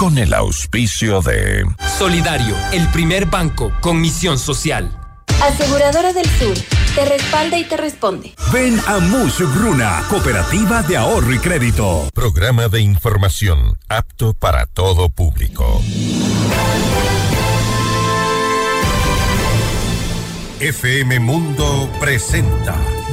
con el auspicio de Solidario, el primer banco con misión social. Aseguradora del Sur, te respalda y te responde. Ven a Bruna, Cooperativa de Ahorro y Crédito. Programa de información apto para todo público. FM Mundo presenta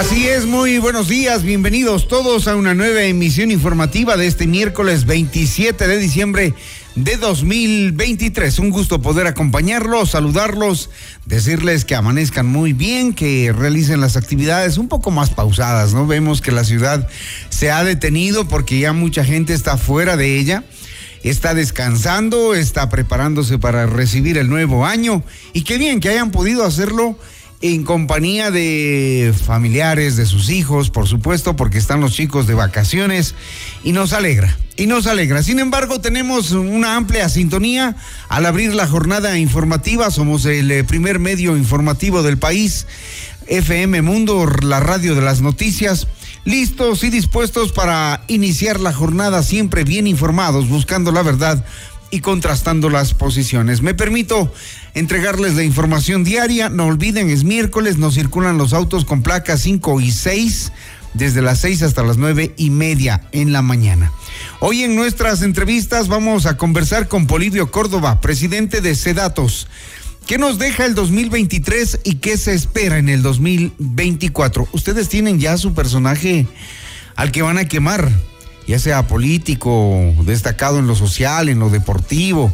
Así es, muy buenos días, bienvenidos todos a una nueva emisión informativa de este miércoles 27 de diciembre de 2023. Un gusto poder acompañarlos, saludarlos, decirles que amanezcan muy bien, que realicen las actividades un poco más pausadas, ¿no? Vemos que la ciudad se ha detenido porque ya mucha gente está fuera de ella está descansando, está preparándose para recibir el nuevo año y qué bien que hayan podido hacerlo en compañía de familiares, de sus hijos, por supuesto, porque están los chicos de vacaciones y nos alegra, y nos alegra. Sin embargo, tenemos una amplia sintonía al abrir la jornada informativa, somos el eh, primer medio informativo del país, FM Mundo, la radio de las noticias listos y dispuestos para iniciar la jornada siempre bien informados, buscando la verdad y contrastando las posiciones. Me permito entregarles la información diaria. No olviden, es miércoles, nos circulan los autos con placas 5 y 6 desde las 6 hasta las nueve y media en la mañana. Hoy en nuestras entrevistas vamos a conversar con Polivio Córdoba, presidente de Sedatos. ¿Qué nos deja el 2023 y qué se espera en el 2024? Ustedes tienen ya su personaje al que van a quemar ya sea político, destacado en lo social, en lo deportivo.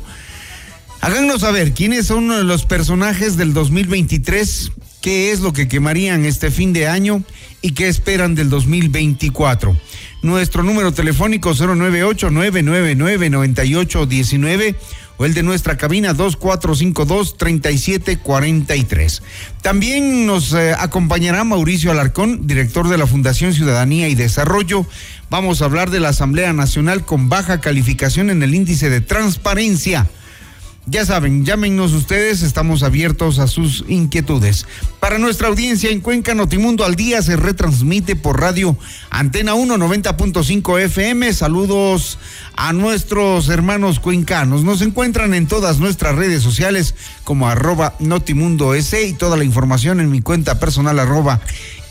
Háganos saber quiénes son los personajes del 2023, qué es lo que quemarían este fin de año y qué esperan del 2024. Nuestro número telefónico 098-999-9819 o el de nuestra cabina 2452-3743. También nos eh, acompañará Mauricio Alarcón, director de la Fundación Ciudadanía y Desarrollo. Vamos a hablar de la Asamblea Nacional con baja calificación en el índice de transparencia. Ya saben, llámenos ustedes, estamos abiertos a sus inquietudes. Para nuestra audiencia en Cuenca, Notimundo al Día se retransmite por radio Antena 1 90.5 FM. Saludos a nuestros hermanos cuencanos. Nos encuentran en todas nuestras redes sociales como arroba Notimundo y toda la información en mi cuenta personal arroba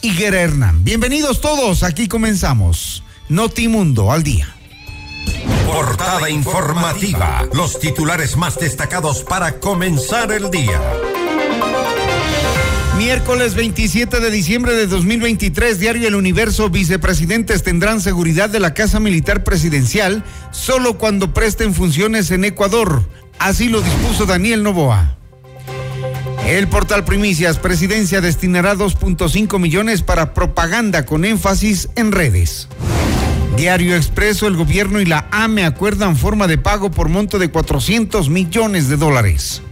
Higuera Hernán. Bienvenidos todos, aquí comenzamos. Notimundo al Día. Portada informativa. Los titulares más destacados para comenzar el día. Miércoles 27 de diciembre de 2023, Diario El Universo, vicepresidentes tendrán seguridad de la Casa Militar Presidencial solo cuando presten funciones en Ecuador. Así lo dispuso Daniel Novoa. El portal Primicias, Presidencia destinará 2.5 millones para propaganda con énfasis en redes. Diario Expreso, el gobierno y la AME acuerdan forma de pago por monto de 400 millones de dólares.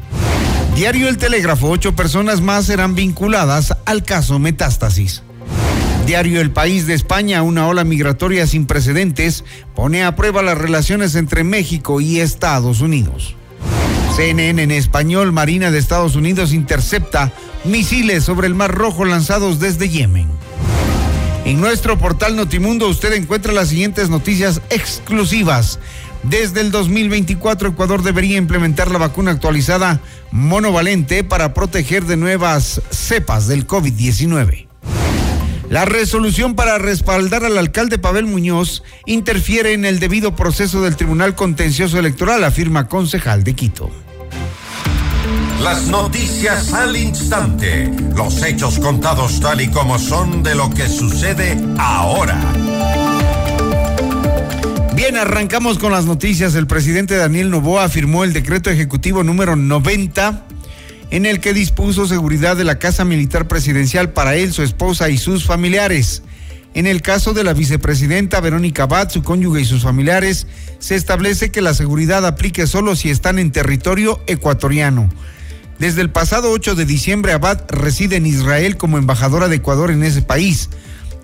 Diario El Telégrafo, ocho personas más serán vinculadas al caso Metástasis. Diario El País de España, una ola migratoria sin precedentes, pone a prueba las relaciones entre México y Estados Unidos. CNN en español, Marina de Estados Unidos intercepta misiles sobre el Mar Rojo lanzados desde Yemen. En nuestro portal Notimundo usted encuentra las siguientes noticias exclusivas. Desde el 2024 Ecuador debería implementar la vacuna actualizada monovalente para proteger de nuevas cepas del COVID-19. La resolución para respaldar al alcalde Pavel Muñoz interfiere en el debido proceso del Tribunal Contencioso Electoral, afirma concejal de Quito. Las noticias al instante. Los hechos contados tal y como son de lo que sucede ahora. Bien, arrancamos con las noticias. El presidente Daniel Novoa firmó el decreto ejecutivo número 90 en el que dispuso seguridad de la Casa Militar Presidencial para él, su esposa y sus familiares. En el caso de la vicepresidenta Verónica Abad, su cónyuge y sus familiares, se establece que la seguridad aplique solo si están en territorio ecuatoriano. Desde el pasado 8 de diciembre, Abad reside en Israel como embajadora de Ecuador en ese país.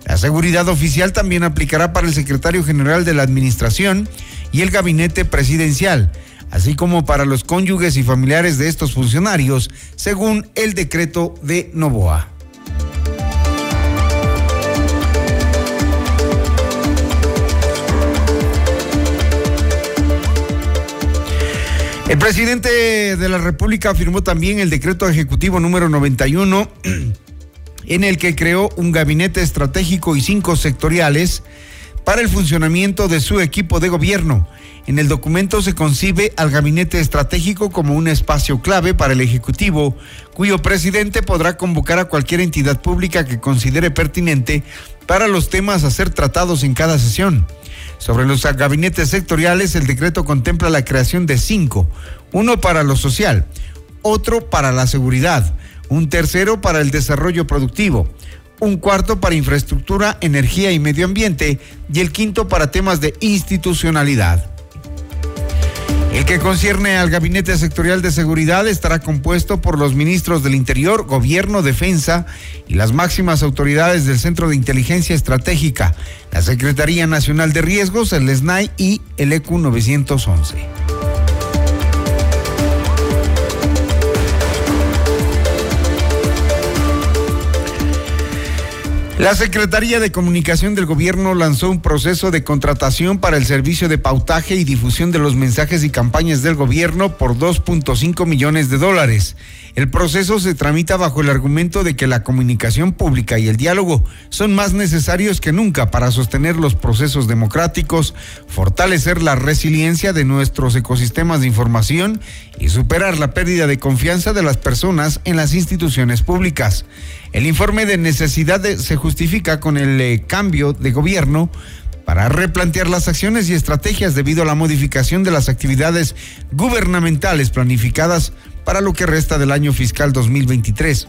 La seguridad oficial también aplicará para el secretario general de la Administración y el gabinete presidencial, así como para los cónyuges y familiares de estos funcionarios, según el decreto de Novoa. El presidente de la República firmó también el decreto ejecutivo número 91 en el que creó un gabinete estratégico y cinco sectoriales para el funcionamiento de su equipo de gobierno. En el documento se concibe al gabinete estratégico como un espacio clave para el Ejecutivo, cuyo presidente podrá convocar a cualquier entidad pública que considere pertinente para los temas a ser tratados en cada sesión. Sobre los gabinetes sectoriales, el decreto contempla la creación de cinco, uno para lo social, otro para la seguridad, un tercero para el desarrollo productivo, un cuarto para infraestructura, energía y medio ambiente y el quinto para temas de institucionalidad. El que concierne al Gabinete Sectorial de Seguridad estará compuesto por los ministros del Interior, Gobierno, Defensa y las máximas autoridades del Centro de Inteligencia Estratégica, la Secretaría Nacional de Riesgos, el SNAI y el ECU 911. La Secretaría de Comunicación del Gobierno lanzó un proceso de contratación para el servicio de pautaje y difusión de los mensajes y campañas del gobierno por 2.5 millones de dólares. El proceso se tramita bajo el argumento de que la comunicación pública y el diálogo son más necesarios que nunca para sostener los procesos democráticos, fortalecer la resiliencia de nuestros ecosistemas de información y superar la pérdida de confianza de las personas en las instituciones públicas. El informe de necesidad se justifica con el eh, cambio de gobierno para replantear las acciones y estrategias debido a la modificación de las actividades gubernamentales planificadas para lo que resta del año fiscal 2023,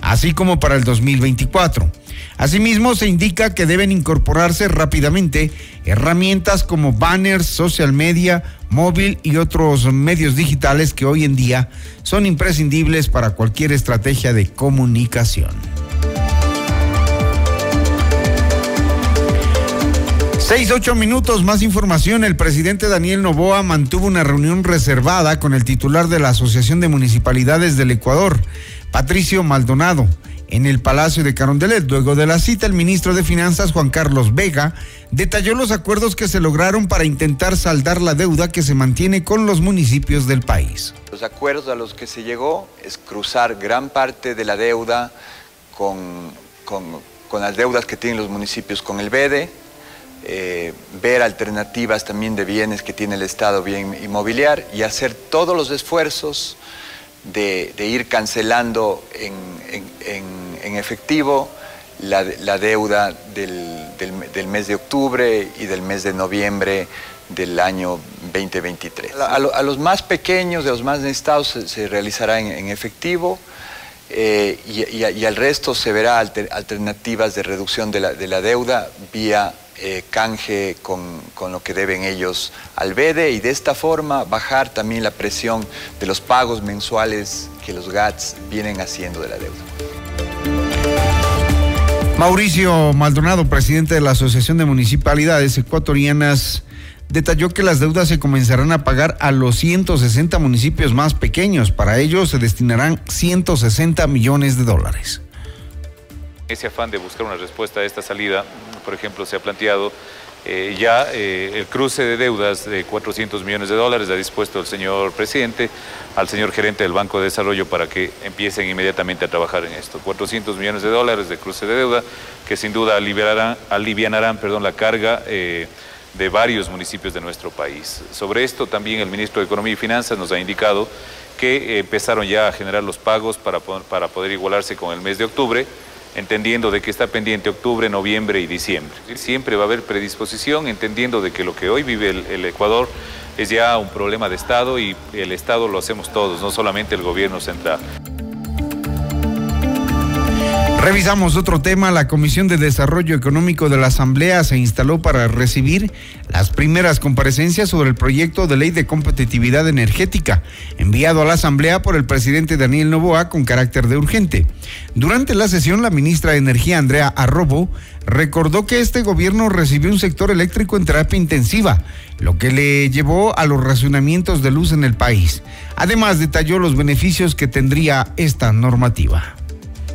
así como para el 2024. Asimismo, se indica que deben incorporarse rápidamente herramientas como banners, social media, móvil y otros medios digitales que hoy en día son imprescindibles para cualquier estrategia de comunicación. Seis, ocho minutos más información. El presidente Daniel Novoa mantuvo una reunión reservada con el titular de la Asociación de Municipalidades del Ecuador, Patricio Maldonado en el Palacio de Carondelet. Luego de la cita, el ministro de Finanzas, Juan Carlos Vega, detalló los acuerdos que se lograron para intentar saldar la deuda que se mantiene con los municipios del país. Los acuerdos a los que se llegó es cruzar gran parte de la deuda con, con, las deudas que tienen los municipios con el BEDE, eh, ver alternativas también de bienes que tiene el Estado bien inmobiliar y hacer todos los esfuerzos de, ir cancelando en, efectivo la, deuda del, mes de octubre y del mes de noviembre del año 2023. A, los más pequeños, de los más necesitados, se, realizará en, efectivo eh, y, al resto se verá alternativas de reducción de la, de la deuda vía eh, canje con, lo que deben ellos al BEDE y de esta forma bajar también la presión de los pagos mensuales que los GATS vienen haciendo de la deuda. Mauricio Maldonado, presidente de la Asociación de Municipalidades Ecuatorianas, detalló que las deudas se comenzarán a pagar a los 160 municipios más pequeños. Para ello se destinarán 160 millones de dólares. Ese afán de buscar una respuesta a esta salida, por ejemplo, se ha planteado eh, ya eh, el cruce de deudas de 400 millones de dólares ha dispuesto el señor presidente al señor gerente del Banco de Desarrollo para que empiecen inmediatamente a trabajar en esto. 400 millones de dólares de cruce de deuda que sin duda aliviarán, alivianarán perdón, la carga eh, de varios municipios de nuestro país. Sobre esto también el ministro de Economía y Finanzas nos ha indicado que empezaron ya a generar los pagos para, para poder igualarse con el mes de octubre entendiendo de que está pendiente octubre, noviembre y diciembre. Siempre va a haber predisposición, entendiendo de que lo que hoy vive el, Ecuador es ya un problema de Estado y el Estado lo hacemos todos, no solamente el gobierno central. Revisamos otro tema. La Comisión de Desarrollo Económico de la Asamblea se instaló para recibir las primeras comparecencias sobre el proyecto de ley de competitividad energética, enviado a la Asamblea por el presidente Daniel Novoa con carácter de urgente. Durante la sesión, la ministra de Energía, Andrea Arrobo, recordó que este gobierno recibió un sector eléctrico en terapia intensiva, lo que le llevó a los racionamientos de luz en el país. Además, detalló los beneficios que tendría esta normativa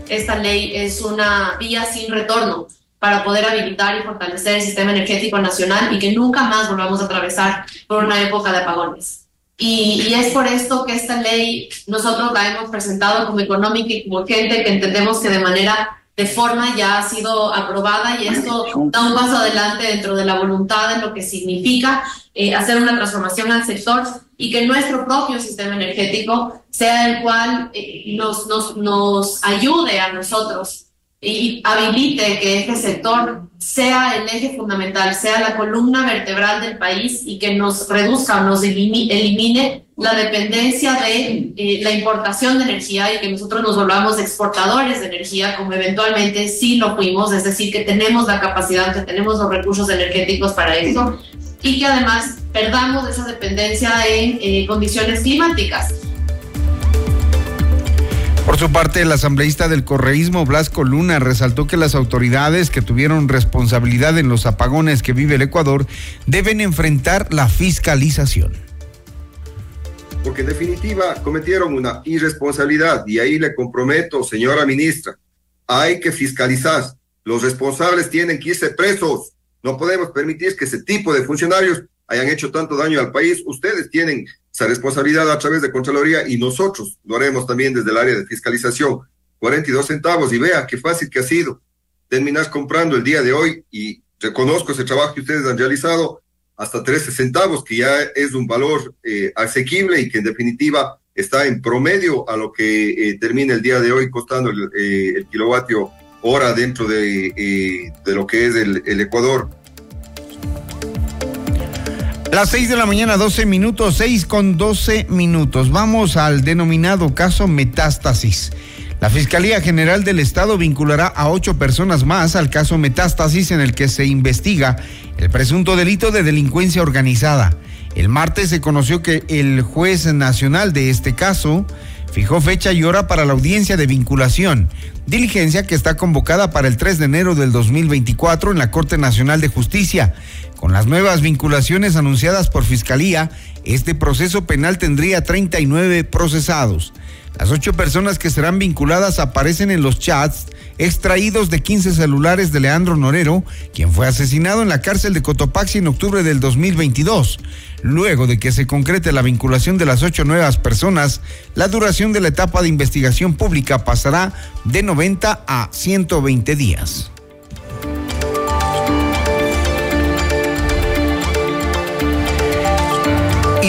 esta ley es una vía sin retorno para poder habilitar y fortalecer el sistema energético nacional y que nunca más volvamos a atravesar por una época de apagones. Y, es por esto que esta ley nosotros la hemos presentado como económica y como urgente, que entendemos que de manera de forma ya ha sido aprobada y esto da un paso adelante dentro de la voluntad de lo que significa eh, hacer una transformación al sector y que nuestro propio sistema energético sea el cual eh, nos, nos, nos ayude a nosotros y habilite que este sector sea el eje fundamental, sea la columna vertebral del país y que nos reduzca o nos elimine la dependencia de eh, la importación de energía y que nosotros nos volvamos exportadores de energía como eventualmente sí lo fuimos, es decir, que tenemos la capacidad, que tenemos los recursos energéticos para eso y que además perdamos esa dependencia en eh, condiciones climáticas. Por su parte, el asambleísta del correísmo Blasco Luna resaltó que las autoridades que tuvieron responsabilidad en los apagones que vive el Ecuador deben enfrentar la fiscalización. Porque en definitiva cometieron una irresponsabilidad y ahí le comprometo, señora ministra, hay que fiscalizar. Los responsables tienen que irse presos. No podemos permitir que ese tipo de funcionarios hayan hecho tanto daño al país. Ustedes tienen esa responsabilidad a través de Contraloría y nosotros lo haremos también desde el área de fiscalización. 42 centavos y vea qué fácil que ha sido. Terminar comprando el día de hoy y reconozco ese trabajo que ustedes han realizado hasta 13 centavos, que ya es un valor eh, asequible y que en definitiva está en promedio a lo que eh, termina el día de hoy costando el, eh, el kilovatio hora dentro de, de, lo que es el Ecuador. Las 6 de la mañana, 12 minutos, 6 con 12 minutos. Vamos al denominado caso Metástasis. La Fiscalía General del Estado vinculará a ocho personas más al caso Metástasis en el que se investiga el presunto delito de delincuencia organizada. El martes se conoció que el juez nacional de este caso fijó fecha y hora para la audiencia de vinculación, diligencia que está convocada para el 3 de enero del 2024 en la Corte Nacional de Justicia. Con las nuevas vinculaciones anunciadas por Fiscalía, este proceso penal tendría 39 procesados. Las ocho personas que serán vinculadas aparecen en los chats extraídos de 15 celulares de Leandro Norero, quien fue asesinado en la cárcel de Cotopaxi en octubre del 2022. Luego de que se concrete la vinculación de las ocho nuevas personas, la duración de la etapa de investigación pública pasará de 90 a 120 días.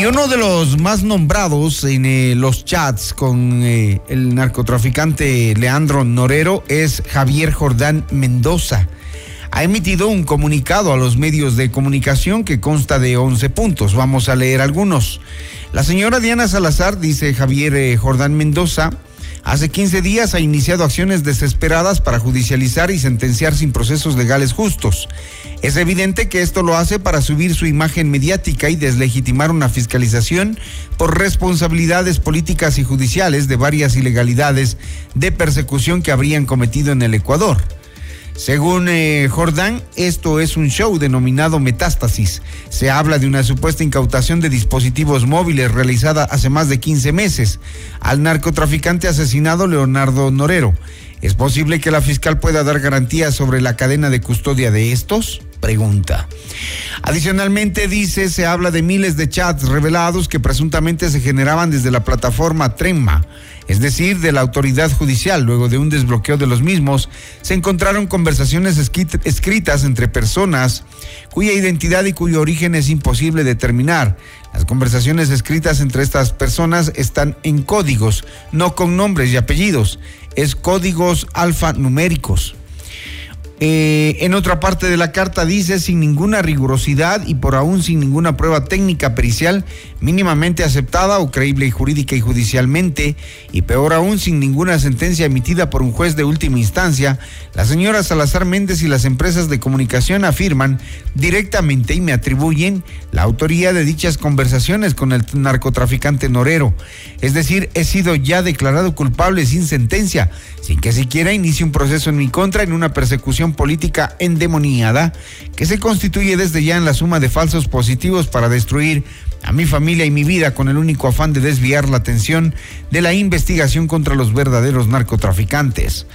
Uno de los más nombrados en eh, los chats con eh, el narcotraficante Leandro Norero es Javier Jordán Mendoza. Ha emitido un comunicado a los medios de comunicación que consta de 11 puntos. Vamos a leer algunos. La señora Diana Salazar, dice Javier eh, Jordán Mendoza, Hace 15 días ha iniciado acciones desesperadas para judicializar y sentenciar sin procesos legales justos. Es evidente que esto lo hace para subir su imagen mediática y deslegitimar una fiscalización por responsabilidades políticas y judiciales de varias ilegalidades de persecución que habrían cometido en el Ecuador. Según eh, Jordán, esto es un show denominado Metástasis. Se habla de una supuesta incautación de dispositivos móviles realizada hace más de 15 meses al narcotraficante asesinado Leonardo Norero. ¿Es posible que la fiscal pueda dar garantías sobre la cadena de custodia de estos? Pregunta. Adicionalmente dice, se habla de miles de chats revelados que presuntamente se generaban desde la plataforma Tremma es decir, de la autoridad judicial. Luego de un desbloqueo de los mismos, se encontraron conversaciones escritas entre personas cuya identidad y cuyo origen es imposible determinar. Las conversaciones escritas entre estas personas están en códigos, no con nombres y apellidos, es códigos alfanuméricos. Eh, en otra parte de la carta dice, sin ninguna rigurosidad y por aún sin ninguna prueba técnica pericial, mínimamente aceptada o creíble jurídica y judicialmente, y peor aún sin ninguna sentencia emitida por un juez de última instancia, la señora Salazar Méndez y las empresas de comunicación afirman directamente y me atribuyen la autoría de dichas conversaciones con el narcotraficante Norero. Es decir, he sido ya declarado culpable sin sentencia, sin que siquiera inicie un proceso en mi contra en una persecución política endemoniada que se constituye desde ya en la suma de falsos positivos para destruir a mi familia y mi vida con el único afán de desviar la atención de la investigación contra los verdaderos narcotraficantes.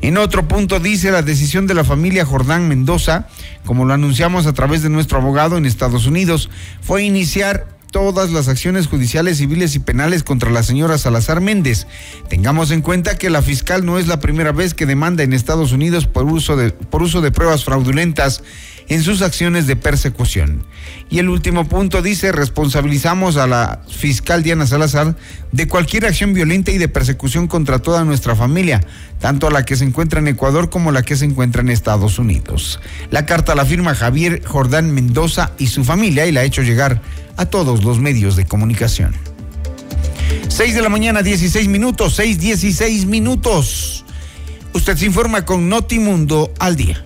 En otro punto dice la decisión de la familia Jordán Mendoza, como lo anunciamos a través de nuestro abogado en Estados Unidos, fue iniciar todas las acciones judiciales, civiles y penales contra la señora Salazar Méndez. Tengamos en cuenta que la fiscal no es la primera vez que demanda en Estados Unidos por uso de, por uso de pruebas fraudulentas en sus acciones de persecución. Y el último punto dice, responsabilizamos a la fiscal Diana Salazar de cualquier acción violenta y de persecución contra toda nuestra familia, tanto a la que se encuentra en Ecuador como la que se encuentra en Estados Unidos. La carta la firma Javier Jordán Mendoza y su familia y la ha hecho llegar a todos los medios de comunicación. 6 de la mañana, 16 minutos, 6, 16 minutos. Usted se informa con Notimundo al día.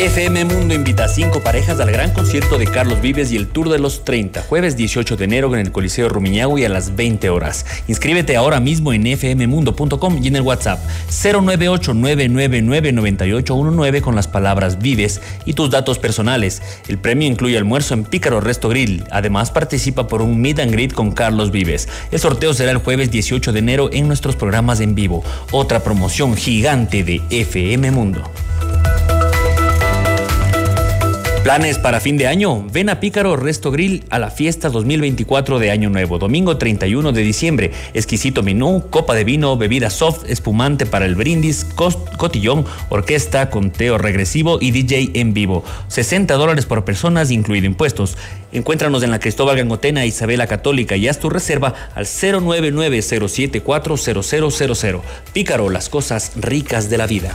FM Mundo invita a cinco parejas al gran concierto de Carlos Vives y el Tour de los 30, jueves 18 de enero en el Coliseo Rumiñahui a las 20 horas. Inscríbete ahora mismo en fmmundo.com y en el WhatsApp 098-999-9819 con las palabras Vives y tus datos personales. El premio incluye almuerzo en Pícaro Resto Grill. Además participa por un meet and greet con Carlos Vives. El sorteo será el jueves 18 de enero en nuestros programas en vivo. Otra promoción gigante de FM Mundo. Planes para fin de año. Ven a Pícaro Resto Grill a la fiesta 2024 de Año Nuevo, domingo 31 de diciembre. Exquisito menú, copa de vino, bebida soft, espumante para el brindis, cotillón, orquesta, conteo regresivo y DJ en vivo. 60 dólares por personas, incluido impuestos. Encuéntranos en la Cristóbal Gangotena Isabela Católica y haz tu reserva al 099 074 Pícaro, las cosas ricas de la vida.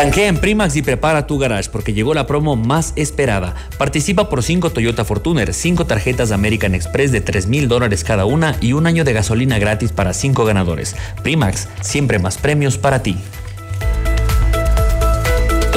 Tanquea en Primax y prepara tu garage porque llegó la promo más esperada. Participa por 5 Toyota Fortuner, 5 tarjetas American Express de 3 mil dólares cada una y un año de gasolina gratis para 5 ganadores. Primax, siempre más premios para ti.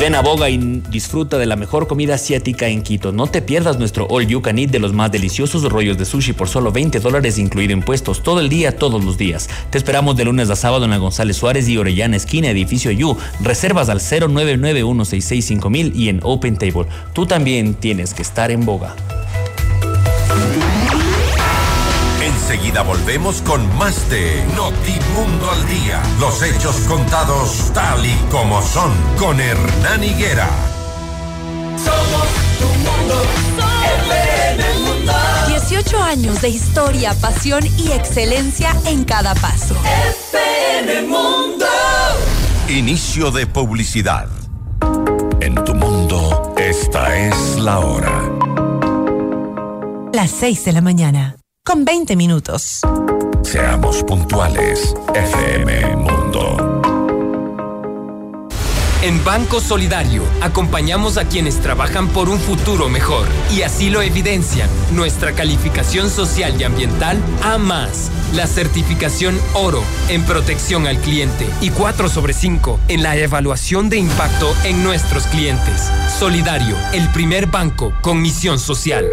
Ven a Boga y disfruta de la mejor comida asiática en Quito. No te pierdas nuestro All You Can Eat de los más deliciosos rollos de sushi por solo 20 dólares incluido impuestos todo el día, todos los días. Te esperamos de lunes a sábado en la González Suárez y Orellana, esquina, edificio You. Reservas al 099 y en Open Table. Tú también tienes que estar en Boga. Enseguida volvemos con más de Notimundo al Día. Los hechos contados tal y como son con Hernán Higuera. Somos tu mundo, FM Mundo. 18 años de historia, pasión y excelencia en cada paso. FM Mundo. Inicio de publicidad. En tu mundo, esta es la hora. Las 6 de la mañana con 20 minutos. Seamos puntuales, FM Mundo. En Banco Solidario acompañamos a quienes trabajan por un futuro mejor y así lo evidencian nuestra calificación social y ambiental A más, la certificación oro en protección al cliente y 4 sobre 5 en la evaluación de impacto en nuestros clientes. Solidario, el primer banco con misión social.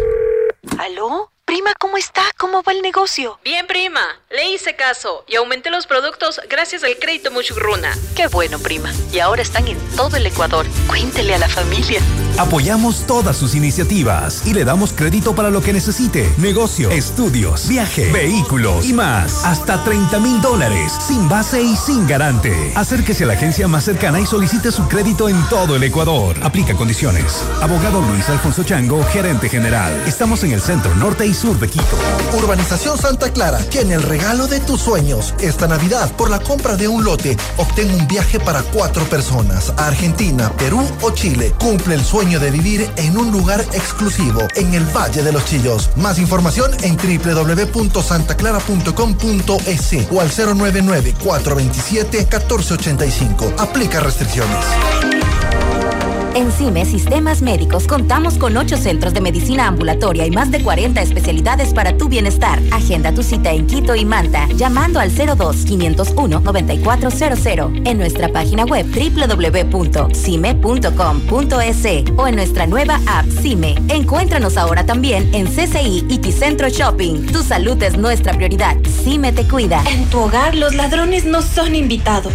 ¿Aló? Prima, ¿cómo está? ¿Cómo va el negocio? Bien, prima. Le hice caso y aumenté los productos gracias al crédito Muchugruna. Qué bueno, prima. Y ahora están en todo el Ecuador. Cuéntele a la familia. Apoyamos todas sus iniciativas y le damos crédito para lo que necesite. Negocio, estudios, viaje, vehículos y más. Hasta 30 mil dólares, sin base y sin garante. Acérquese a la agencia más cercana y solicite su crédito en todo el Ecuador. Aplica condiciones. Abogado Luis Alfonso Chango, gerente general. Estamos en el centro norte y sur de Quito. Urbanización Santa Clara tiene el regalo de tus sueños. Esta Navidad, por la compra de un lote, obtén un viaje para cuatro personas a Argentina, Perú o Chile. Cumple el sueño de vivir en un lugar exclusivo en el Valle de los Chillos. Más información en www.santaclara.com.es o al 099-427-1485. Aplica restricciones. En CIME Sistemas Médicos contamos con ocho centros de medicina ambulatoria y más de 40 especialidades para tu bienestar. Agenda tu cita en Quito y Manta llamando al 02-501-9400 en nuestra página web www.cime.com.es o en nuestra nueva app CIME. Encuéntranos ahora también en CCI y Ticentro Shopping. Tu salud es nuestra prioridad. CIME te cuida. En tu hogar los ladrones no son invitados.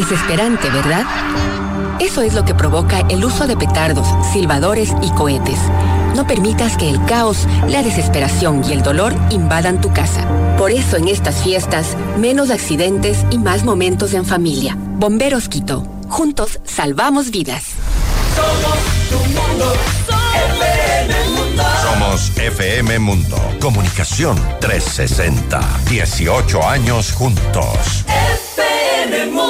Desesperante, ¿verdad? Eso es lo que provoca el uso de petardos, silbadores y cohetes. No permitas que el caos, la desesperación y el dolor invadan tu casa. Por eso en estas fiestas, menos accidentes y más momentos en familia. Bomberos Quito. Juntos salvamos vidas. Somos tu mundo. FM Mundo. Somos FM Mundo. Comunicación 360. 18 años juntos. FM Mundo.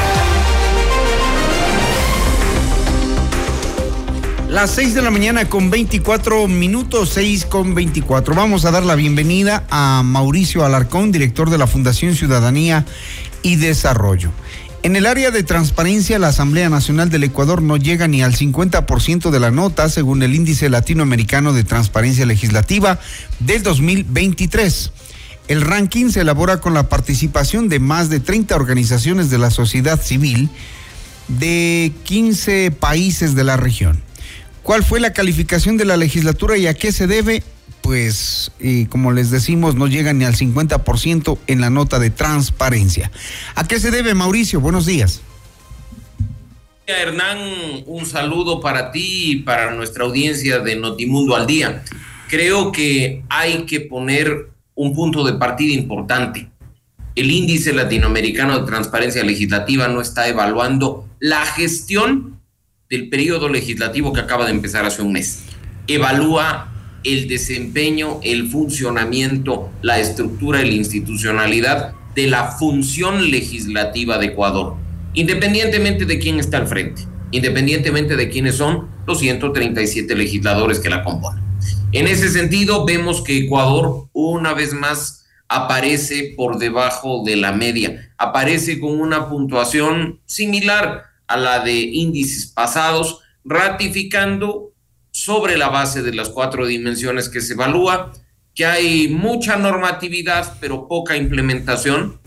Las 6 de la mañana con 24 minutos, 6 con 24. Vamos a dar la bienvenida a Mauricio Alarcón, director de la Fundación Ciudadanía y Desarrollo. En el área de transparencia, la Asamblea Nacional del Ecuador no llega ni al 50% de la nota, según el Índice Latinoamericano de Transparencia Legislativa del 2023. El ranking se elabora con la participación de más de 30 organizaciones de la sociedad civil de 15 países de la región. ¿Cuál fue la calificación de la legislatura y a qué se debe? pues, como les decimos, no llegan ni al 50% en la nota de transparencia. ¿A qué se debe, Mauricio? Buenos días. Hernán, un saludo para ti y para nuestra audiencia de Notimundo al Día. Creo que hay que poner un punto de partida importante. El índice latinoamericano de transparencia legislativa no está evaluando la gestión del periodo legislativo que acaba de empezar hace un mes. Evalúa el desempeño, el funcionamiento, la estructura y la institucionalidad de la función legislativa de Ecuador, independientemente de quién está al frente, independientemente de quiénes son los 137 legisladores que la componen. En ese sentido, vemos que Ecuador una vez más aparece por debajo de la media, aparece con una puntuación similar a la de índices pasados, ratificando sobre la base de las cuatro dimensiones que se evalúa, que hay mucha normatividad pero poca implementación,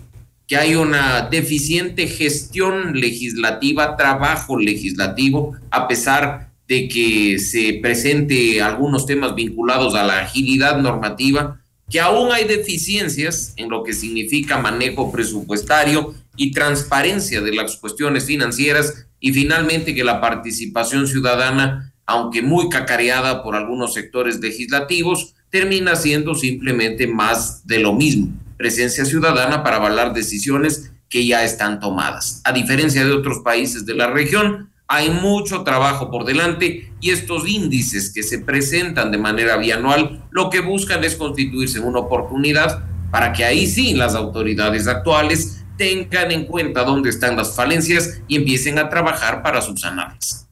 que hay una deficiente gestión legislativa, trabajo legislativo, a pesar de que se presente algunos temas vinculados a la agilidad normativa, que aún hay deficiencias en lo que significa manejo presupuestario y transparencia de las cuestiones financieras y finalmente que la participación ciudadana, aunque muy cacareada por algunos sectores legislativos, termina siendo simplemente más de lo mismo, presencia ciudadana para avalar decisiones que ya están tomadas. A diferencia de otros países de la región, hay mucho trabajo por delante y estos índices que se presentan de manera bianual lo que buscan es constituirse una oportunidad para que ahí sí las autoridades actuales tengan en cuenta dónde están las falencias y empiecen a trabajar para subsanarlas.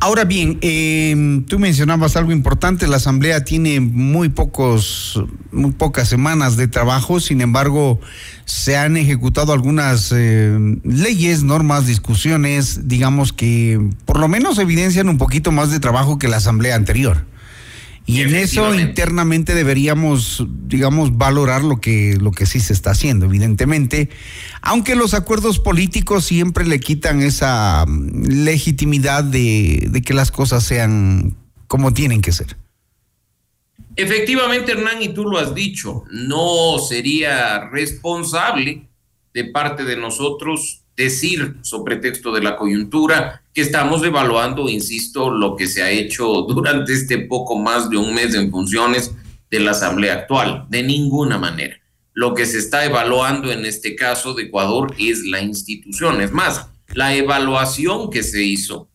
Ahora bien, eh, tú mencionabas algo importante, la Asamblea tiene muy pocos, muy pocas semanas de trabajo, sin embargo, se han ejecutado algunas eh, leyes, normas, discusiones, digamos que por lo menos evidencian un poquito más de trabajo que la Asamblea anterior. Y en eso internamente deberíamos, digamos, valorar lo que, lo que sí se está haciendo, evidentemente, aunque los acuerdos políticos siempre le quitan esa mm, legitimidad de, de que las cosas sean como tienen que ser. Efectivamente, Hernán, y tú lo has dicho, no sería responsable de parte de nosotros decir, sobre texto de la coyuntura, que estamos evaluando, insisto, lo que se ha hecho durante este poco más de un mes en funciones de la Asamblea actual. De ninguna manera. Lo que se está evaluando en este caso de Ecuador es la institución. Es más, la evaluación que se hizo,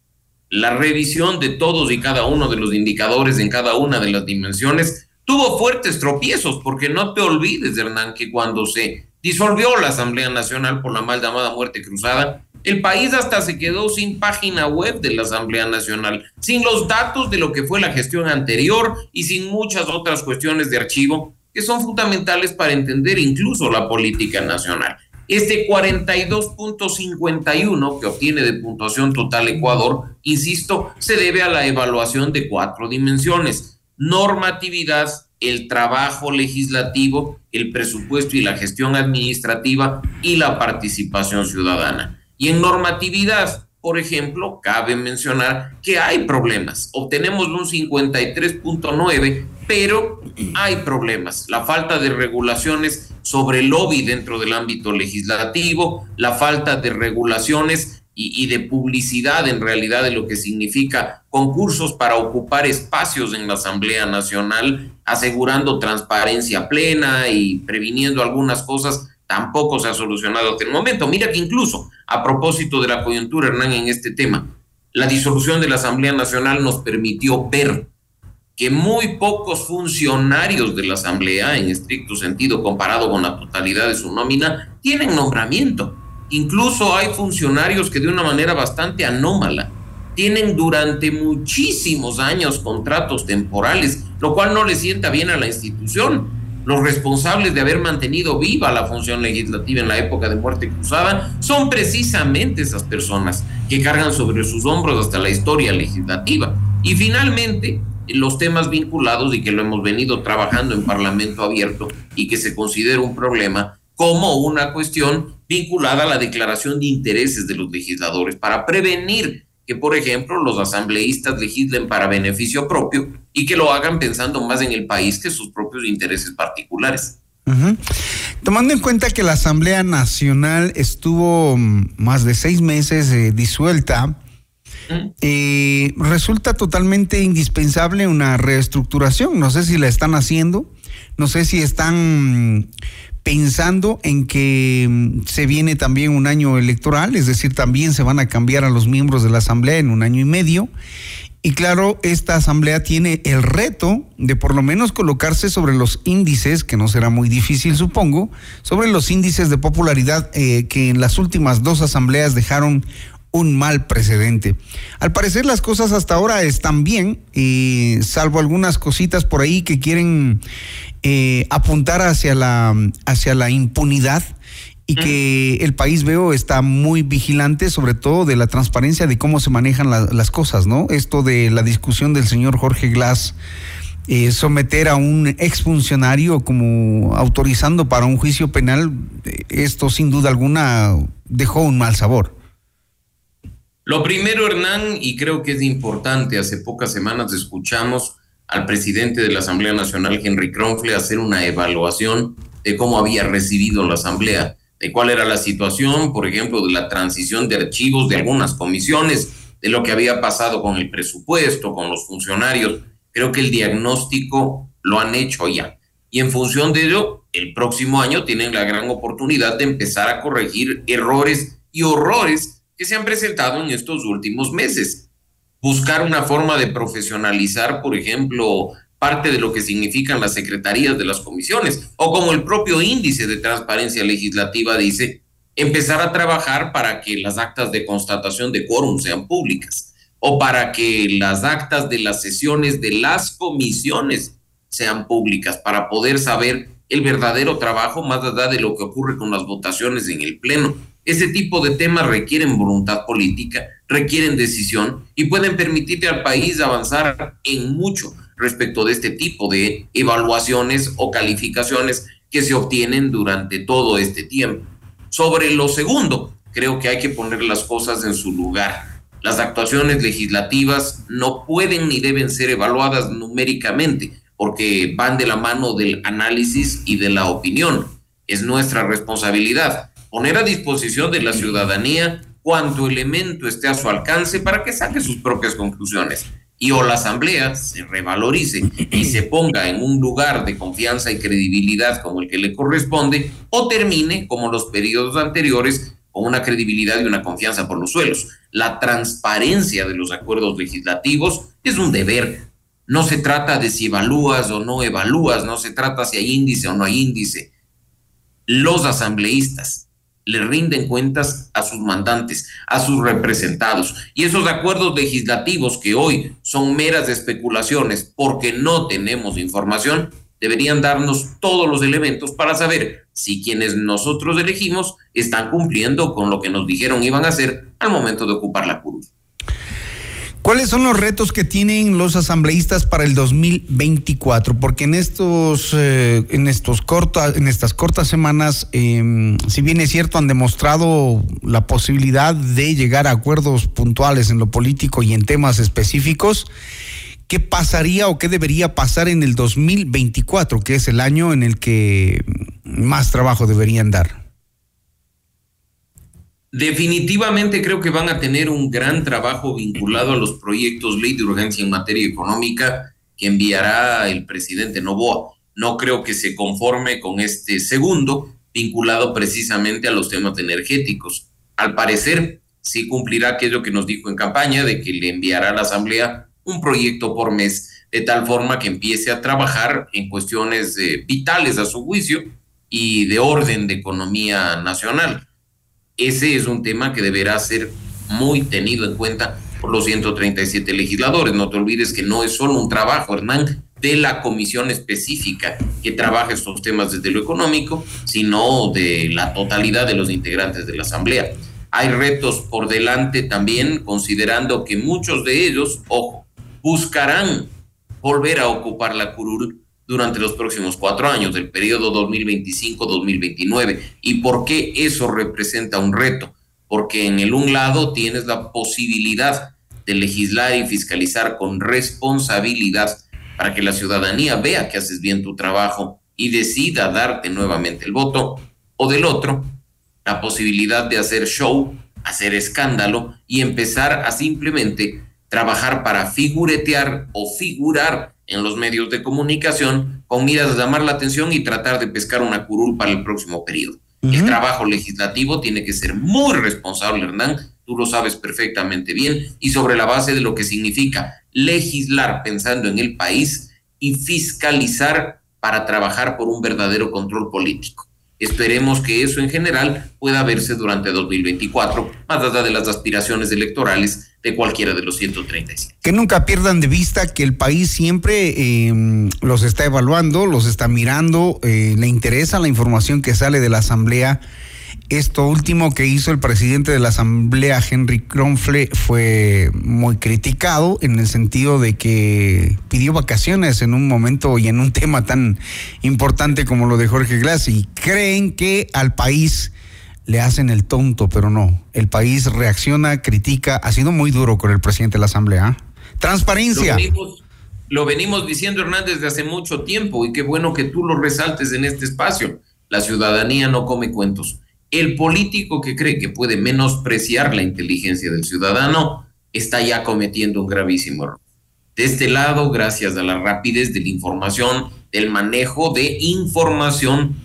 la revisión de todos y cada uno de los indicadores en cada una de las dimensiones, tuvo fuertes tropiezos, porque no te olvides, Hernán, que cuando se disolvió la Asamblea Nacional por la mal llamada muerte cruzada, el país hasta se quedó sin página web de la Asamblea Nacional, sin los datos de lo que fue la gestión anterior y sin muchas otras cuestiones de archivo que son fundamentales para entender incluso la política nacional. Este 42.51 que obtiene de puntuación total Ecuador, insisto, se debe a la evaluación de cuatro dimensiones, normatividad, el trabajo legislativo, el presupuesto y la gestión administrativa y la participación ciudadana. Y en normatividad, por ejemplo, cabe mencionar que hay problemas. Obtenemos un 53.9, pero hay problemas. La falta de regulaciones sobre el lobby dentro del ámbito legislativo, la falta de regulaciones y, de publicidad en realidad de lo que significa concursos para ocupar espacios en la Asamblea Nacional, asegurando transparencia plena y previniendo algunas cosas, tampoco se ha solucionado hasta el momento. Mira que incluso a propósito de la coyuntura, Hernán, en este tema, la disolución de la Asamblea Nacional nos permitió ver que muy pocos funcionarios de la Asamblea, en estricto sentido comparado con la totalidad de su nómina, tienen nombramiento. Incluso hay funcionarios que de una manera bastante anómala tienen durante muchísimos años contratos temporales, lo cual no le sienta bien a la institución. Los responsables de haber mantenido viva la función legislativa en la época de muerte cruzada son precisamente esas personas que cargan sobre sus hombros hasta la historia legislativa. Y finalmente, los temas vinculados y que lo hemos venido trabajando en Parlamento abierto y que se considera un problema como una cuestión vinculada a la declaración de intereses de los legisladores para prevenir que, por ejemplo, los asambleístas legislen para beneficio propio y que lo hagan pensando más en el país que sus propios intereses particulares. Ujú. Tomando en cuenta que la Asamblea Nacional estuvo mm, más de seis meses eh, disuelta, eh, resulta totalmente indispensable una reestructuración. No sé si la están haciendo, no sé si están pensando en que mm, se viene también un año electoral, es decir, también se van a cambiar a los miembros de la Asamblea en un año y medio. Y claro, esta asamblea tiene el reto de por lo menos colocarse sobre los índices, que no será muy difícil supongo, sobre los índices de popularidad eh, que en las últimas dos asambleas dejaron un mal precedente. Al parecer las cosas hasta ahora están bien, y salvo algunas cositas por ahí que quieren eh, apuntar hacia la, hacia la impunidad y que el país veo está muy vigilante sobre todo de la transparencia de cómo se manejan la- las cosas, ¿no? Esto de la discusión del señor Jorge Glass, eh, someter a un exfuncionario como autorizando para un juicio penal, eh, esto sin duda alguna dejó un mal sabor. Lo primero, Hernán, y creo que es importante, hace pocas semanas escuchamos al presidente de la Asamblea Nacional, Henry Kronfle, hacer una evaluación de cómo había recibido la Asamblea, de cuál era la situación, por ejemplo, de la transición de archivos de algunas comisiones, de lo que había pasado con el presupuesto, con los funcionarios. Creo que el diagnóstico lo han hecho ya. Y en función de ello, el próximo año tienen la gran oportunidad de empezar a corregir errores y horrores que se han presentado en estos últimos meses. Buscar una forma de profesionalizar, por ejemplo, parte de lo que significan las secretarías de las comisiones, o como el propio índice de transparencia legislativa dice, empezar a trabajar para que las actas de constatación de quórum sean públicas, o para que las actas de las sesiones de las comisiones sean públicas, para poder saber el verdadero trabajo más allá de lo que ocurre con las votaciones en el Pleno. Ese tipo de temas requieren voluntad política, requieren decisión y pueden permitirle al país avanzar en mucho respecto de este tipo de evaluaciones o calificaciones que se obtienen durante todo este tiempo. Sobre lo segundo, creo que hay que poner las cosas en su lugar. Las actuaciones legislativas no pueden ni deben ser evaluadas numéricamente porque van de la mano del análisis y de la opinión. Es nuestra responsabilidad poner a disposición de la ciudadanía cuanto elemento esté a su alcance para que saque sus propias conclusiones. Y o la asamblea se revalorice y se ponga en un lugar de confianza y credibilidad como el que le corresponde, o termine como los periodos anteriores con una credibilidad y una confianza por los suelos. La transparencia de los acuerdos legislativos es un deber. No se trata de si evalúas o no evalúas, no se trata si hay índice o no hay índice. Los asambleístas le rinden cuentas a sus mandantes, a sus representados. Y esos acuerdos legislativos que hoy son meras especulaciones porque no tenemos información, deberían darnos todos los elementos para saber si quienes nosotros elegimos están cumpliendo con lo que nos dijeron iban a hacer al momento de ocupar la curul. ¿Cuáles son los retos que tienen los asambleístas para el 2024? Porque en estos, eh, en estos cortas, en estas cortas semanas, eh, si bien es cierto, han demostrado la posibilidad de llegar a acuerdos puntuales en lo político y en temas específicos. ¿Qué pasaría o qué debería pasar en el 2024, que es el año en el que más trabajo deberían dar? Definitivamente creo que van a tener un gran trabajo vinculado a los proyectos ley de urgencia en materia económica que enviará el presidente Novoa. No creo que se conforme con este segundo vinculado precisamente a los temas energéticos. Al parecer, sí cumplirá aquello que nos dijo en campaña de que le enviará a la Asamblea un proyecto por mes, de tal forma que empiece a trabajar en cuestiones eh, vitales a su juicio y de orden de economía nacional. Ese es un tema que deberá ser muy tenido en cuenta por los 137 legisladores. No te olvides que no es solo un trabajo, Hernán, de la comisión específica que trabaja estos temas desde lo económico, sino de la totalidad de los integrantes de la Asamblea. Hay retos por delante también, considerando que muchos de ellos, ojo, buscarán volver a ocupar la curul durante los próximos cuatro años, del periodo 2025-2029. ¿Y por qué eso representa un reto? porque en el un lado tienes la posibilidad de legislar y fiscalizar con responsabilidad para que la ciudadanía vea que haces bien tu trabajo y decida darte nuevamente el voto, o del otro, la posibilidad de hacer show, hacer escándalo y empezar a simplemente trabajar para figuretear o figurar en los medios de comunicación con miras a llamar la atención y tratar de pescar una curul para el próximo periodo. El trabajo legislativo tiene que ser muy responsable, Hernán, tú lo sabes perfectamente bien, y sobre la base de lo que significa legislar pensando en el país y fiscalizar para trabajar por un verdadero control político. Esperemos que eso en general pueda verse durante 2024, más allá de las aspiraciones electorales de cualquiera de los 137. Que nunca pierdan de vista que el país siempre eh, los está evaluando, los está mirando, eh, le interesa la información que sale de la Asamblea esto último que hizo el presidente de la Asamblea, Henry Kronfle, fue muy criticado en el sentido de que pidió vacaciones en un momento y en un tema tan importante como lo de Jorge Glass y creen que al país le hacen el tonto, pero no. El país reacciona, critica, ha sido muy duro con el presidente de la Asamblea. Transparencia. Lo venimos, lo venimos diciendo, Hernández, desde hace mucho tiempo y qué bueno que tú lo resaltes en este espacio. La ciudadanía no come cuentos el político que cree que puede menospreciar la inteligencia del ciudadano está ya cometiendo un gravísimo error. De este lado, gracias a la rapidez de la información, del manejo de información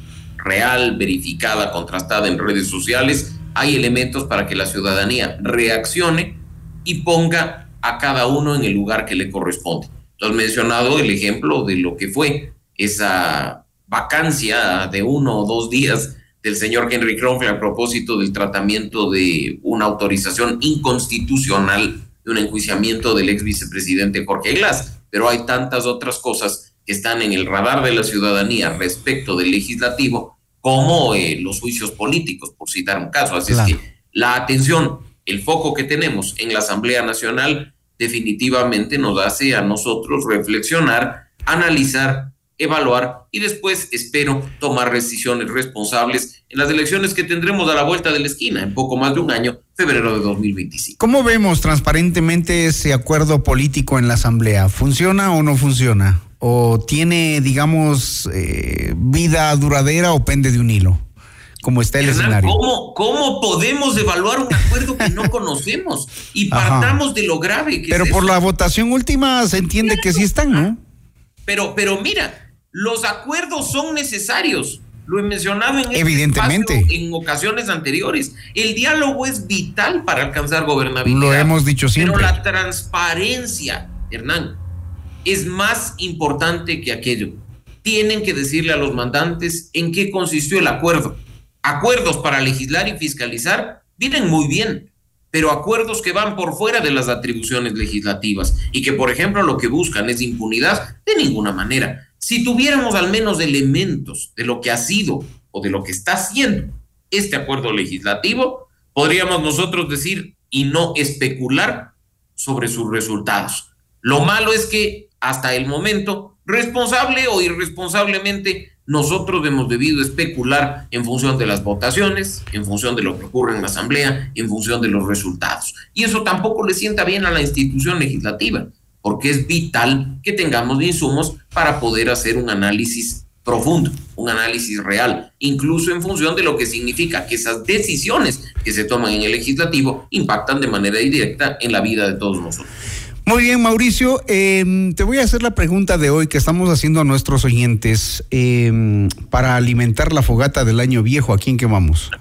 real, verificada, contrastada en redes sociales, hay elementos para que la ciudadanía reaccione y ponga a cada uno en el lugar que le corresponde. Tú has mencionado el ejemplo de lo que fue esa vacancia de uno o dos días del señor Henry Kronfle a propósito del tratamiento de una autorización inconstitucional de un enjuiciamiento del ex vicepresidente Jorge Glass. Pero hay tantas otras cosas que están en el radar de la ciudadanía respecto del legislativo, como eh, los juicios políticos, por citar un caso. Así es que la atención, el foco que tenemos en la Asamblea Nacional definitivamente nos hace a nosotros reflexionar, analizar evaluar y después espero tomar decisiones responsables en las elecciones que tendremos a la vuelta de la esquina en poco más de un año, febrero de 2025. ¿Cómo vemos transparentemente ese acuerdo político en la Asamblea? ¿Funciona o no funciona? ¿O tiene, digamos, eh, vida duradera o pende de un hilo? Como está el escenario. ¿cómo, ¿Cómo podemos evaluar un acuerdo que no conocemos? Y partamos de lo grave que Pero por la votación última se entiende que sí están, ¿no? Pero, pero mira, los acuerdos son necesarios. Lo he mencionado en, este Evidentemente. en ocasiones anteriores. El diálogo es vital para alcanzar gobernabilidad. Lo hemos dicho siempre. Pero la transparencia, Hernán, es más importante que aquello. Tienen que decirle a los mandantes en qué consistió el acuerdo. Acuerdos para legislar y fiscalizar vienen muy bien, pero acuerdos que van por fuera de las atribuciones legislativas y que, por ejemplo, lo que buscan es impunidad, de ninguna manera. Si tuviéramos al menos elementos de lo que ha sido o de lo que está haciendo este acuerdo legislativo, podríamos nosotros decir y no especular sobre sus resultados. Lo malo es que hasta el momento, responsable o irresponsablemente, nosotros hemos debido especular en función de las votaciones, en función de lo que ocurre en la Asamblea, en función de los resultados. Y eso tampoco le sienta bien a la institución legislativa porque es vital que tengamos insumos para poder hacer un análisis profundo, un análisis real, incluso en función de lo que significa que esas decisiones que se toman en el legislativo impactan de manera directa en la vida de todos nosotros. Muy bien, Mauricio, em, te voy a hacer la pregunta de hoy que estamos haciendo a nuestros oyentes em, para alimentar la fogata del año viejo. ¿A quién quemamos?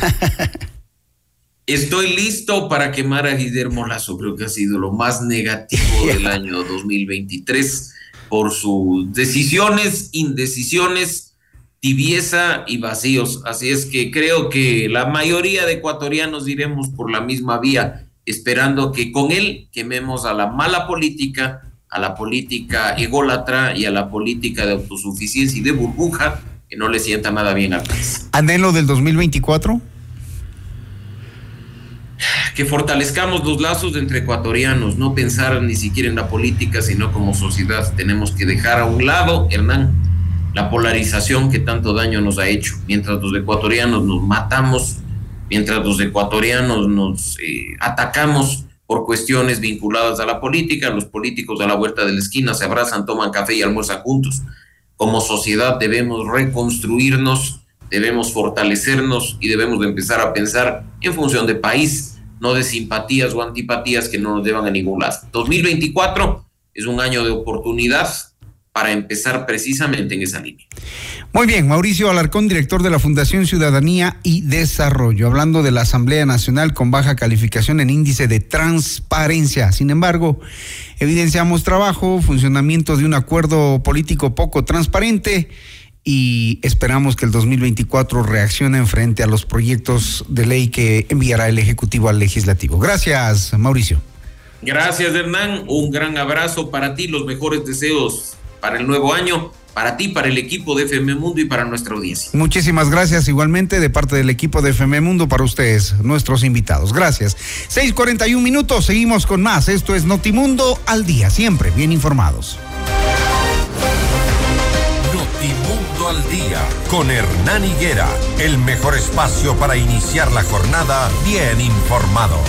Estoy listo para quemar a Guillermo Lazo. Creo que ha sido lo más negativo del año 2023 por sus decisiones, indecisiones, tibieza y vacíos. Así es que creo que la mayoría de ecuatorianos iremos por la misma vía, esperando que con él quememos a la mala política, a la política ególatra y a la política de autosuficiencia y de burbuja que no le sienta nada bien al país. ¿Anhelo del 2024? que fortalezcamos los lazos entre ecuatorianos, no pensar ni siquiera en la política, sino como sociedad. Tenemos que dejar a un lado, Hernán, la polarización que tanto daño nos ha hecho. Mientras los ecuatorianos nos matamos mientras los ecuatorianos nos eh, atacamos por cuestiones vinculadas a la política, los políticos a la vuelta de la esquina se abrazan, toman café y almuerzan juntos. Como sociedad debemos reconstruirnos, debemos fortalecernos y debemos de empezar a pensar en función de país, no de simpatías o antipatías que no nos llevan a ningún lado. 2024 es un año de oportunidad para empezar precisamente en esa línea. Muy bien, Mauricio Alarcón, director de la Fundación Ciudadanía y Desarrollo, hablando de la Asamblea Nacional con baja calificación en índice de transparencia. Sin embargo, evidenciamos trabajo, funcionamiento de un acuerdo político poco transparente y esperamos que el 2024 reaccione en frente a los proyectos de ley que enviará el Ejecutivo al Legislativo. Gracias, Mauricio. Gracias, Hernán. Un gran abrazo para ti, los mejores deseos para el nuevo año, para ti, para el equipo de FM Mundo y para nuestra audiencia. Muchísimas gracias igualmente de parte del equipo de FM Mundo para ustedes, nuestros invitados. Gracias. 6:41 minutos, seguimos con más. Esto es Notimundo al día, siempre bien informados. Notimundo al día con Hernán Higuera, el mejor espacio para iniciar la jornada bien informados.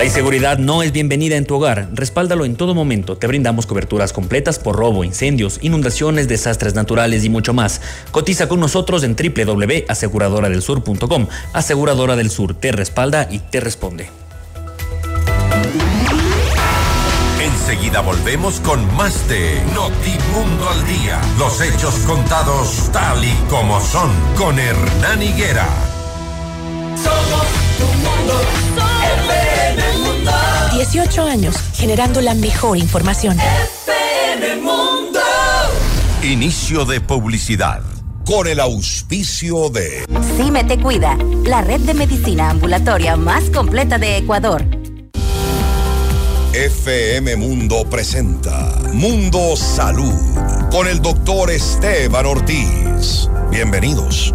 La inseguridad no es bienvenida en tu hogar. Respáldalo en todo momento. Te brindamos coberturas completas por robo, incendios, inundaciones, desastres naturales y mucho más. Cotiza con nosotros en www.aseguradoradelsur.com. Aseguradora del Sur te respalda y te responde. Enseguida volvemos con más de Notimundo al día. Los hechos contados tal y como son con Hernán Higuera. Somos tu mundo, FM Mundo. 18 años generando la mejor información. FM Mundo. Inicio de publicidad. Con el auspicio de Cime Te Cuida, la red de medicina ambulatoria más completa de Ecuador. FM Mundo presenta Mundo Salud con el doctor Esteban Ortiz. Bienvenidos.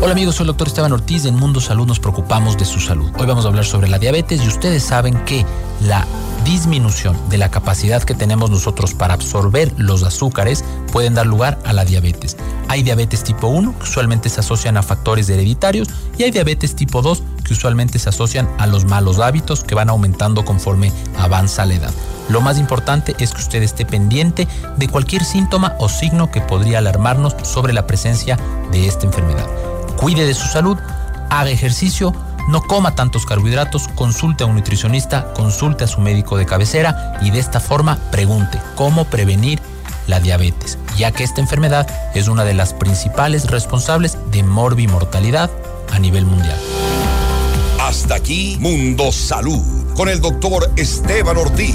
Hola amigos, soy el doctor Esteban Ortiz. En Mundo Salud nos preocupamos de su salud. Hoy vamos a hablar sobre la diabetes y ustedes saben que la disminución de la capacidad que tenemos nosotros para absorber los azúcares pueden dar lugar a la diabetes. Hay diabetes tipo 1 que usualmente se asocian a factores hereditarios y hay diabetes tipo 2 que usualmente se asocian a los malos hábitos que van aumentando conforme avanza la edad. Lo más importante es que usted esté pendiente de cualquier síntoma o signo que podría alarmarnos sobre la presencia de esta enfermedad. Cuide de su salud, haga ejercicio, no coma tantos carbohidratos, consulte a un nutricionista, consulte a su médico de cabecera y de esta forma pregunte cómo prevenir la diabetes, ya que esta enfermedad es una de las principales responsables de morbimortalidad a nivel mundial. Hasta aquí Mundo Salud con el doctor Esteban Ortiz.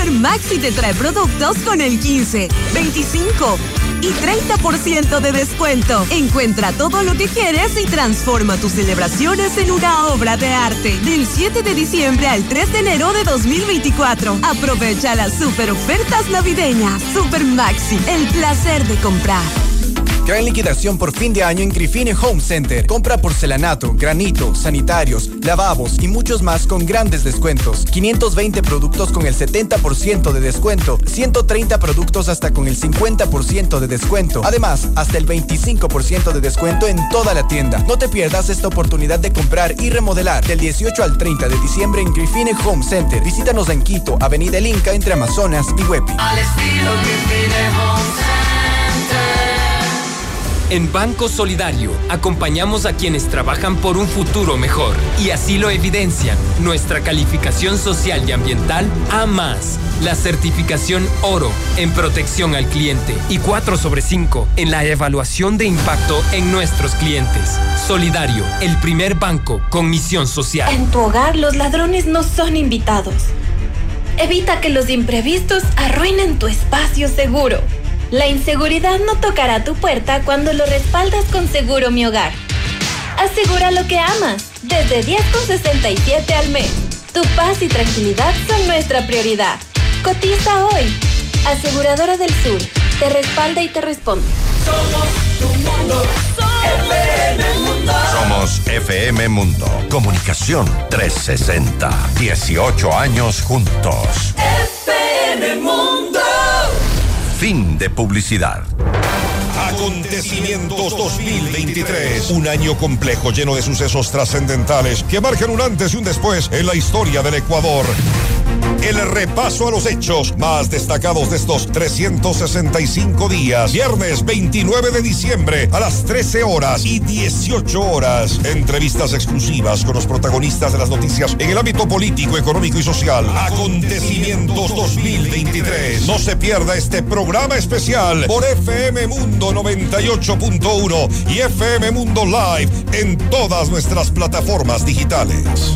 Maxi te trae productos con el 15, 25 y 30% de descuento. Encuentra todo lo que quieres y transforma tus celebraciones en una obra de arte. Del 7 de diciembre al 3 de enero de 2024. Aprovecha las super ofertas navideñas. Super Maxi, el placer de comprar. Gran liquidación por fin de año en Grifine Home Center. Compra porcelanato, granito, sanitarios, lavabos y muchos más con grandes descuentos. 520 productos con el 70% de descuento. 130 productos hasta con el 50% de descuento. Además, hasta el 25% de descuento en toda la tienda. No te pierdas esta oportunidad de comprar y remodelar del 18 al 30 de diciembre en Grifine Home Center. Visítanos en Quito, Avenida El Inca entre Amazonas y Huepi. Al estilo tiene Home Center. En Banco Solidario acompañamos a quienes trabajan por un futuro mejor y así lo evidencian nuestra calificación social y ambiental A más, la certificación oro en protección al cliente y 4 sobre 5 en la evaluación de impacto en nuestros clientes. Solidario, el primer banco con misión social. En tu hogar los ladrones no son invitados. Evita que los imprevistos arruinen tu espacio seguro. La inseguridad no tocará tu puerta cuando lo respaldas con Seguro Mi Hogar. Asegura lo que amas, desde 10,67 al mes. Tu paz y tranquilidad son nuestra prioridad. Cotiza hoy. Aseguradora del Sur, te respalda y te responde. Somos tu mundo, FM Mundo. Somos FM Mundo. Comunicación 360. 18 años juntos. FM Mundo. Fin de publicidad. Acontecimientos 2023. Un año complejo lleno de sucesos trascendentales que marcan un antes y un después en la historia del Ecuador. El repaso a los hechos más destacados de estos 365 días. Viernes 29 de diciembre a las 13 horas y 18 horas. Entrevistas exclusivas con los protagonistas de las noticias en el ámbito político, económico y social. Acontecimientos 2023. No se pierda este programa especial por FM Mundo 98.1 y FM Mundo Live en todas nuestras plataformas digitales.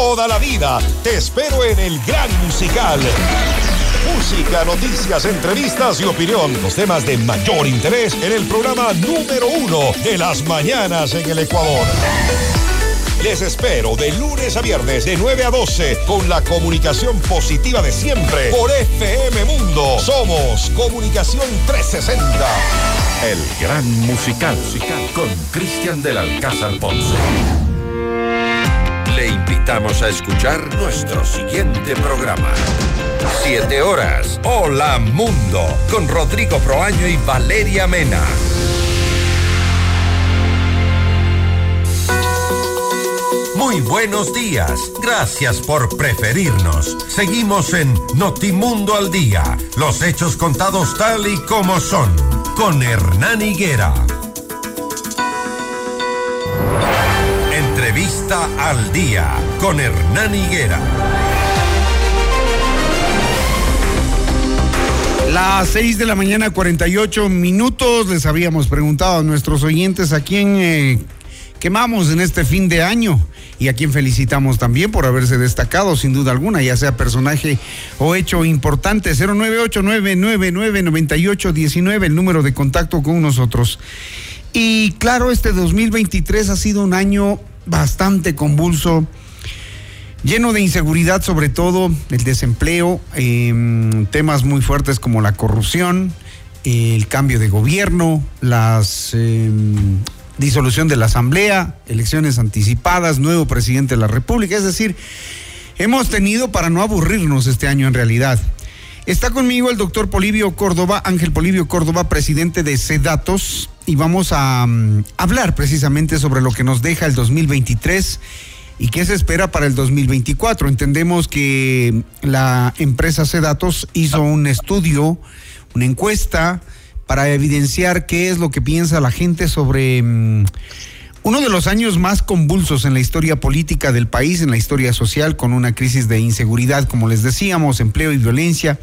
toda la vida, te espero en el Gran Musical. Música, noticias, entrevistas y opinión. Los temas de mayor interés en el programa número uno de las mañanas en el Ecuador. Les espero de lunes a viernes de 9 a 12 con la comunicación positiva de siempre por FM Mundo. Somos Comunicación 360. El Gran Musical con Cristian del Alcázar Ponce. Le invitamos a escuchar nuestro siguiente programa. Siete horas. Hola Mundo. Con Rodrigo Proaño y Valeria Mena. Muy buenos días. Gracias por preferirnos. Seguimos en Notimundo al Día. Los hechos contados tal y como son. Con Hernán Higuera. Entrevista al Día. Con Hernán Higuera. Las 6 de la mañana, 48 minutos. Les habíamos preguntado a nuestros oyentes a quién eh, quemamos en este fin de año y a quien felicitamos también por haberse destacado, sin duda alguna, ya sea personaje o hecho importante. 09899999819, el número de contacto con nosotros. Y claro, este 2023 ha sido un año bastante convulso, lleno de inseguridad, sobre todo el desempleo, eh, temas muy fuertes como la corrupción, el cambio de gobierno, las eh, disolución de la Asamblea, elecciones anticipadas, nuevo presidente de la República. Es decir, hemos tenido para no aburrirnos este año en realidad. Está conmigo el doctor Polivio Córdoba, Ángel Polivio Córdoba, presidente de CEDATOS, y vamos a um, hablar precisamente sobre lo que nos deja el 2023 y qué se espera para el 2024. Entendemos que la empresa CEDATOS hizo un estudio, una encuesta, para evidenciar qué es lo que piensa la gente sobre um, uno de los años más convulsos en la historia política del país, en la historia social, con una crisis de inseguridad, como les decíamos, empleo y violencia.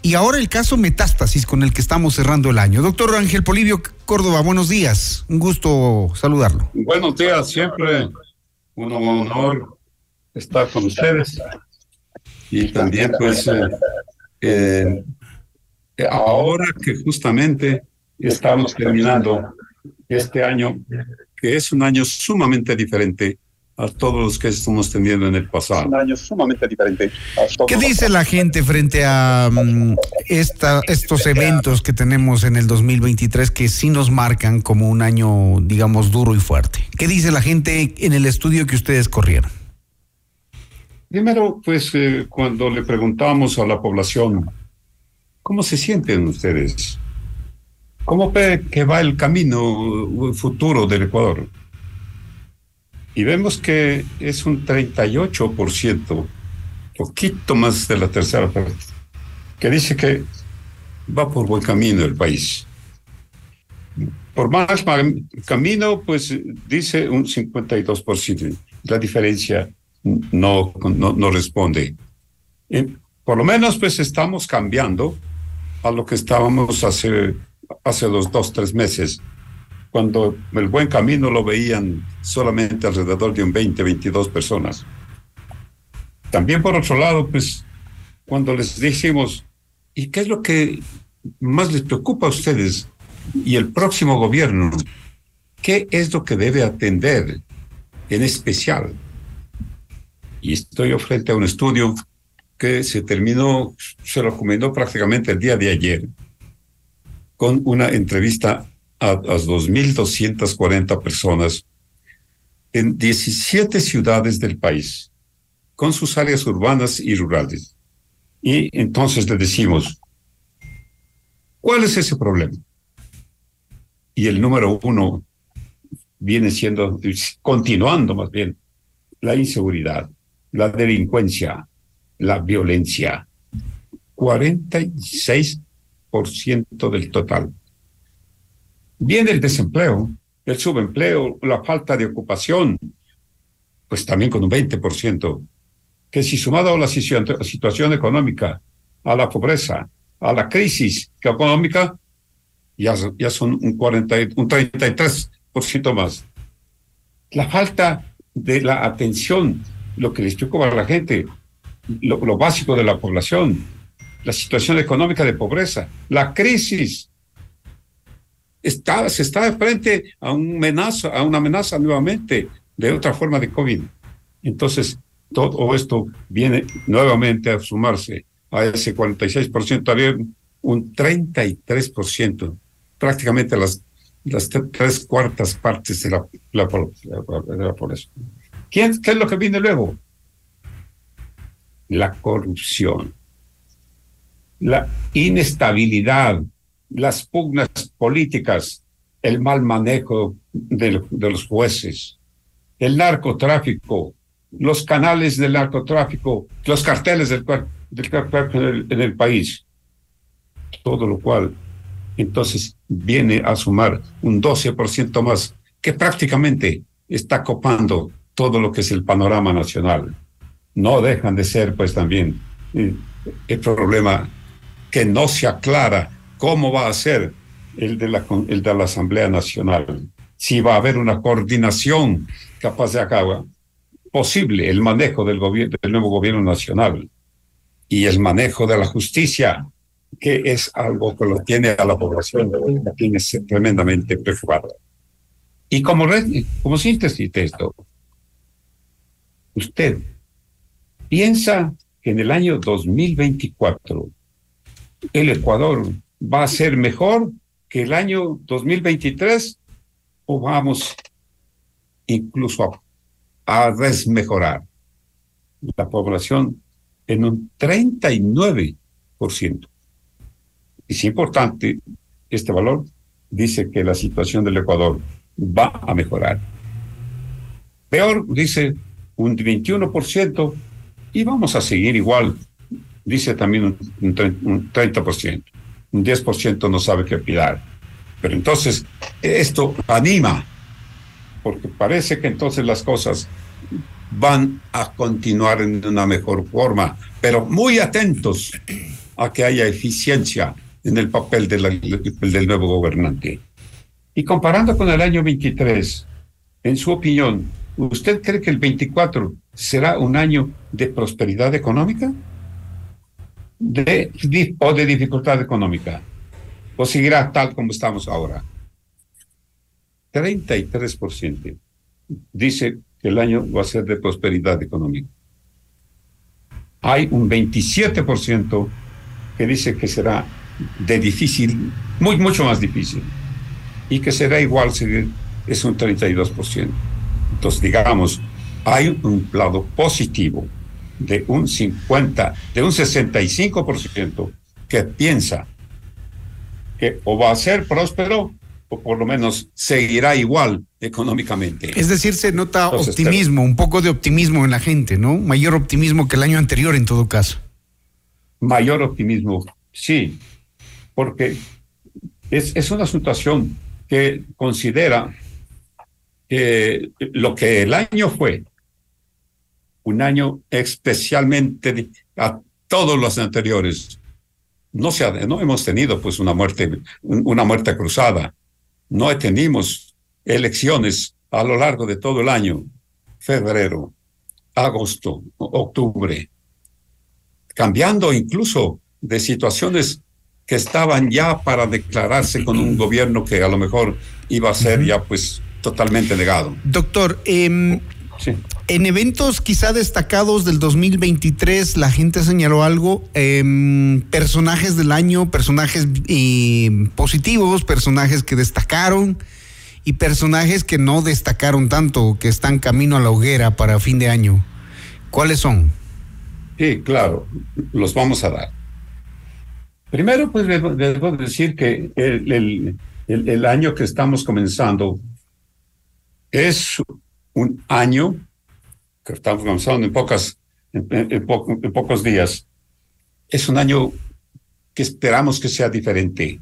Y ahora el caso Metástasis con el que estamos cerrando el año. Doctor Ángel Polivio Córdoba, buenos días. Un gusto saludarlo. Buenos días, siempre un honor estar con ustedes y también pues eh, eh, ahora que justamente estamos terminando este año, que es un año sumamente diferente a todos los que estamos teniendo en el pasado. Un año sumamente diferente. ¿Qué dice la gente frente a mm, esta, estos eventos que tenemos en el 2023 que sí nos marcan como un año, digamos, duro y fuerte? ¿Qué dice la gente en el estudio que ustedes corrieron? Primero, pues eh, cuando le preguntamos a la población, ¿cómo se sienten ustedes? ¿Cómo ve que va el camino futuro del Ecuador? Y vemos que es un 38%, poquito más de la tercera parte, que dice que va por buen camino el país. Por más camino, pues dice un 52%. La diferencia no, no, no responde. por lo menos, pues estamos cambiando a lo que estábamos hace, hace los dos, tres meses cuando el buen camino lo veían solamente alrededor de un 20, 22 personas. También por otro lado, pues cuando les dijimos, ¿y qué es lo que más les preocupa a ustedes y el próximo gobierno? ¿Qué es lo que debe atender en especial? Y estoy frente a un estudio que se terminó, se lo comentó prácticamente el día de ayer, con una entrevista a, 2.240 personas en 17 ciudades del país, con sus áreas urbanas y rurales. Y entonces le decimos, ¿cuál es ese problema? Y el número uno viene siendo, continuando más bien, la inseguridad, la delincuencia, la violencia. 46% del total. Viene el desempleo, el subempleo, la falta de ocupación, pues también con un 20%, que si sumado a la situación económica, a la pobreza, a la crisis económica, ya, ya son un, 40, un 33% más. La falta de la atención, lo que les preocupa a la gente, lo, lo básico de la población, la situación económica de pobreza, la crisis está, se está de frente a, un amenaza, a una amenaza nuevamente de otra forma de COVID. Entonces, todo esto viene nuevamente a sumarse a ese 46%, había un 33%, prácticamente las, las tres cuartas partes de la, la, población. ¿Qué es lo que viene luego? La corrupción, la inestabilidad, las pugnas políticas, el mal manejo de, los jueces, el narcotráfico, los canales del narcotráfico, los carteles del, del en, el, país. Todo lo cual entonces viene a sumar un 12% más, que prácticamente está copando todo lo que es el panorama nacional. No dejan de ser, pues también, eh, el problema que no se aclara cómo va a ser el de la, el de la Asamblea Nacional, si va a haber una coordinación capaz de acabar posible el manejo del, gobierno, del nuevo gobierno nacional y el manejo de la justicia, que es algo que lo tiene a la población, tiene tremendamente preocupada. Y como, como síntesis de esto, usted piensa que en el año 2024 el Ecuador va a ser mejor que el año 2023 o vamos incluso a, desmejorar la población en un 39%. Es importante, este valor dice que la situación del Ecuador va a mejorar. Peor, dice un 21%, y vamos a seguir igual, dice también un, un 30% un 10% no sabe qué opinar. Pero entonces esto anima, porque parece que entonces las cosas van a continuar en una mejor forma, pero muy atentos a que haya eficiencia en el papel del nuevo gobernante. Y comparando con el año 23, en su opinión, ¿Usted cree que el 24 será un año de prosperidad económica? De, ¿O de dificultad económica? ¿O seguirá tal como estamos ahora? 33% dice que el año va a ser de prosperidad económica. Hay un 27% que dice que será de difícil, muy, mucho más difícil, y que será igual si es un 32%. Entonces, digamos, hay un lado positivo de un 50, de un 65% que piensa que o va a ser próspero o por lo menos seguirá igual económicamente. Es decir, se nota optimismo, un poco de optimismo en la gente, ¿no? Mayor optimismo que el año anterior en todo caso. Mayor optimismo, sí, porque es, es una situación que considera que lo que el año fue, un año especialmente a todos los anteriores, no, se no hemos tenido pues una muerte, una muerte cruzada, no tenemos elecciones a lo largo de todo el año, febrero, agosto, octubre, cambiando incluso de situaciones que estaban ya para declararse con un gobierno que a lo mejor iba a ser ya pues totalmente negado. Doctor, en eventos quizá destacados del 2023, la gente señaló algo, em, personajes del año, personajes em, positivos, personajes que destacaron y personajes que no destacaron tanto, que están camino a la hoguera para fin de año. ¿Cuáles son? Sí, claro, los vamos a dar. Primero, pues debo, decir que el, el año que estamos comenzando es un año que estamos comenzando en, pocas, en, pocos días. Es un año que esperamos que sea diferente,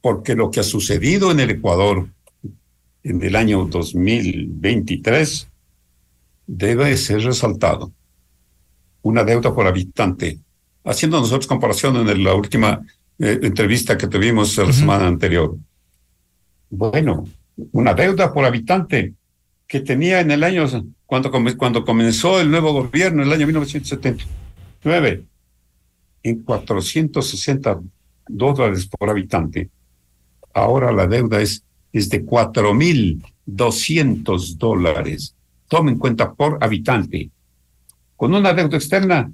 porque lo que ha sucedido en el Ecuador en el año 2023 debe ser resaltado. Una deuda por habitante. Haciendo nosotros comparación en la última eh, entrevista que tuvimos la semana anterior. Bueno, una deuda por habitante que tenía en el año, cuando, cuando comenzó el nuevo gobierno, en el año 1979, en 460 dólares por habitante. Ahora la deuda es, es de 4.200 dólares. Tomen en cuenta por habitante. Con una deuda externa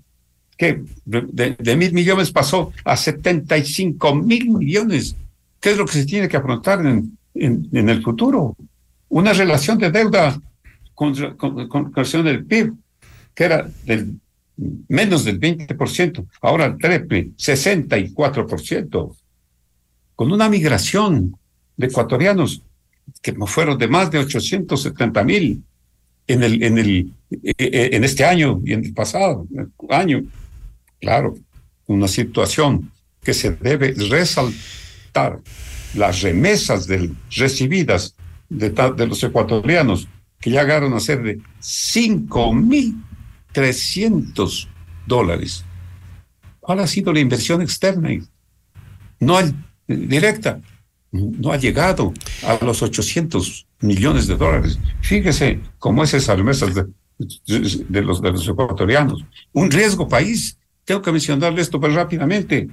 que de, mil millones pasó a 75 mil millones. ¿Qué es lo que se tiene que afrontar en, en el futuro? Una relación de deuda con, relación del PIB, que era del menos del 20%, ahora el trepe, 64%, con una migración de ecuatorianos que fueron de más de 870 mil en, el, en, el, e, e, en este año y en el pasado año. Claro, una situación que se debe resaltar. Las remesas del, recibidas de, los ecuatorianos, que llegaron a ser de 5.300 dólares. ¿Cuál ha sido la inversión externa? No directa, no ha llegado a los 800 millones de dólares. Fíjese cómo es esa remesa de, los, de los ecuatorianos. Un riesgo país. Tengo que mencionarle esto muy rápidamente.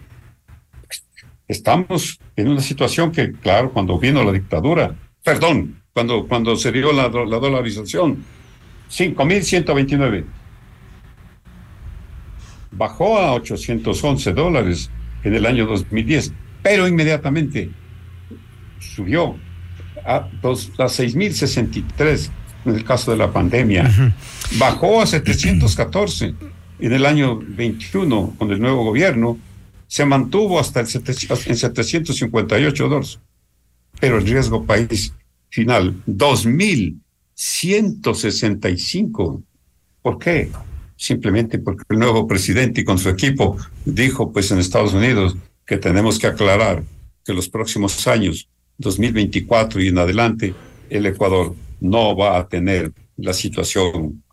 Estamos en una situación que, claro, cuando vino la dictadura, perdón, cuando, cuando se dio la, la dolarización, 5.129. Bajó a 811 dólares en el año 2010, pero inmediatamente subió a, dos, a 6.063 en el caso de la pandemia. Bajó a 714 en el año 21 con el nuevo gobierno. Se mantuvo hasta el en 758 dólares pero el riesgo país final, 2.165. ¿Por qué? Simplemente porque el nuevo presidente y con su equipo dijo, pues en Estados Unidos, que tenemos que aclarar que los próximos años, 2024 y en adelante, el Ecuador no va a tener la situación,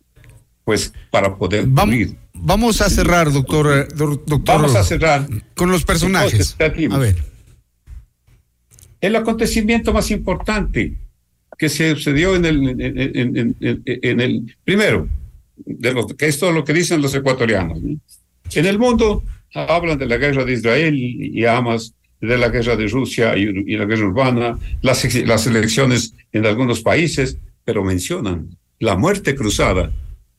pues, para poder vamos, Vamos a cerrar, doctor, doctor. Vamos a cerrar. Con los personajes. A ver. El acontecimiento más importante que se sucedió en el, en, en- en- en el primero, de lo, que es todo lo que dicen los ecuatorianos. ¿no? En el mundo hablan de la guerra de Israel y, y Hamas, de la guerra de Rusia y, y la guerra urbana, las, las elecciones en algunos países, pero mencionan la muerte cruzada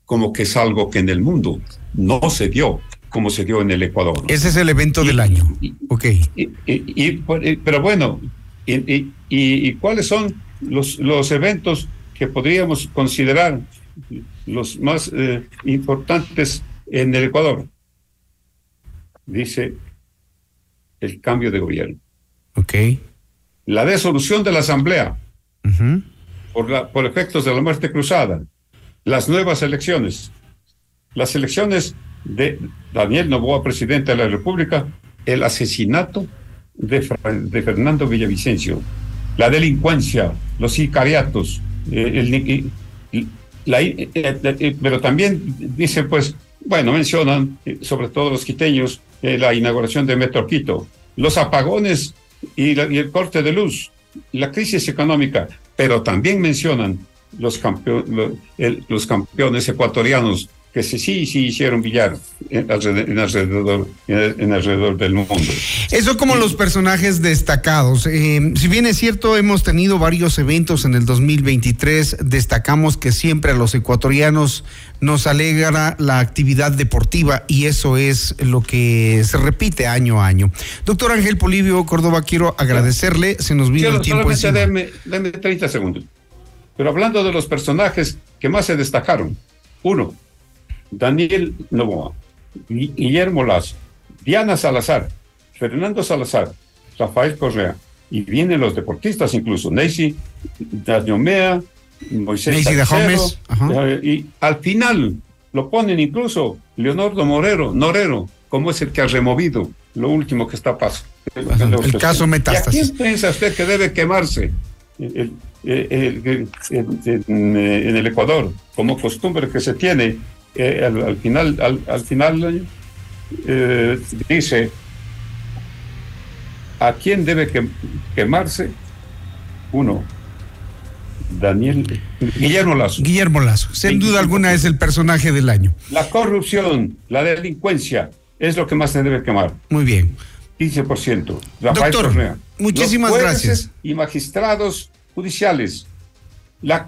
como que es algo que en el mundo no se dio como se dio en el Ecuador. Ese es el evento del año. Ok. Y, y- y- y- pero bueno, y, y- y- y cuáles son los, los eventos que podríamos considerar los más eh, importantes en el Ecuador? Dice el cambio de gobierno. Ok. La desolución de la Asamblea por, la- por efectos de la muerte cruzada. Las nuevas elecciones. Las elecciones de Daniel Novoa, presidente de la República, el asesinato de, de Fernando Villavicencio, la delincuencia, los sicariatos, eh, el eh, eh, pero también dice, pues, bueno, mencionan, sobre todo los quiteños, la inauguración de Metro Quito, los apagones y, el corte de luz, la crisis económica, pero también mencionan los campeones ecuatorianos que sí, sí, sí hicieron billar en alrededor, en alrededor, en alrededor del mundo. Eso como los personajes destacados. Eh, si bien es cierto, hemos tenido varios eventos en el 2023, destacamos que siempre a los ecuatorianos nos alegra la actividad deportiva y eso es lo que se repite año a año. Doctor Ángel Polivio Córdoba, quiero agradecerle, se nos vino Solo- el tiempo solamente encima. deme, deme 30 segundos. Pero hablando de los personajes que más se destacaron. Uno, Daniel Novoa, Gui- Guillermo Lazo, Diana Salazar, Fernando Salazar, Rafael Correa, y vienen los deportistas incluso, Neisy Dañomea, Moisés Dajomes, ajá. eh, y al final lo ponen incluso Leonardo Morero, Norero, como es el que ha removido lo último que está pasando. el caso Metástasis. ¿Y a quién piensa usted que debe quemarse el- el- en el Ecuador, como costumbre que se tiene? Eh, al, al final, al, al final eh, dice a quién debe que- quemarse uno Daniel Guillermo Lazo Guillermo Lazo, sin duda alguna es el personaje del año. la corrupción la delincuencia es lo que más se debe quemar Muy bien. 15%. Rafael Doctor, muchísimas Los gracias. Y magistrados judiciales. La,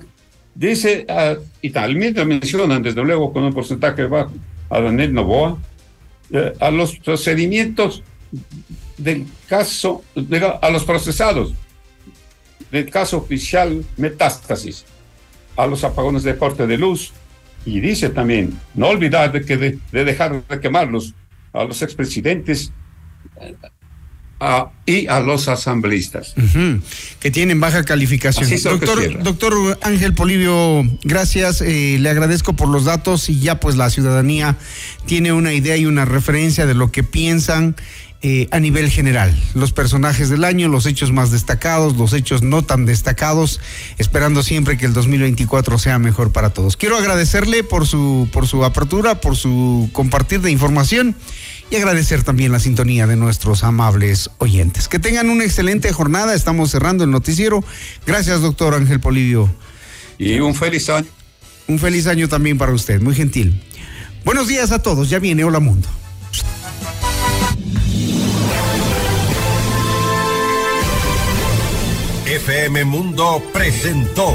dice, ah, y también lo mencionan, desde luego, con un porcentaje bajo, a Daniel Novoa, eh, a los procedimientos del caso, a los procesados del caso oficial Metástasis, a los apagones de corte de luz, y dice también, no olvidar de, que de, de dejar de quemarlos a los expresidentes a- y a los asambleístas. Que tienen baja calificación. Doctor, doctor Ángel Polivio, gracias. eh, le agradezco por los datos y ya pues la ciudadanía tiene una idea y una referencia de lo que piensan eh, a nivel general. Los personajes del año, los hechos más destacados, los hechos no tan destacados, esperando siempre que el 2024 sea mejor para todos. Quiero agradecerle por su, por su apertura, por su compartir de información y agradecer también la sintonía de nuestros amables oyentes. Que tengan una excelente jornada. Estamos cerrando el noticiero. Gracias, doctor Ángel Polivio. Y un feliz año. Un feliz año también para usted. Muy gentil. Buenos días a todos. Ya viene Hola Mundo. FM Mundo presentó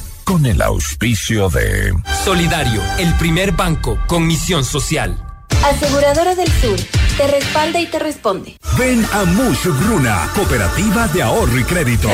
Con el auspicio de... Solidario, el primer banco con misión social. Aseguradora del Sur, te respalda y te responde. Ven a Mush Gruna, Cooperativa de Ahorro y Crédito.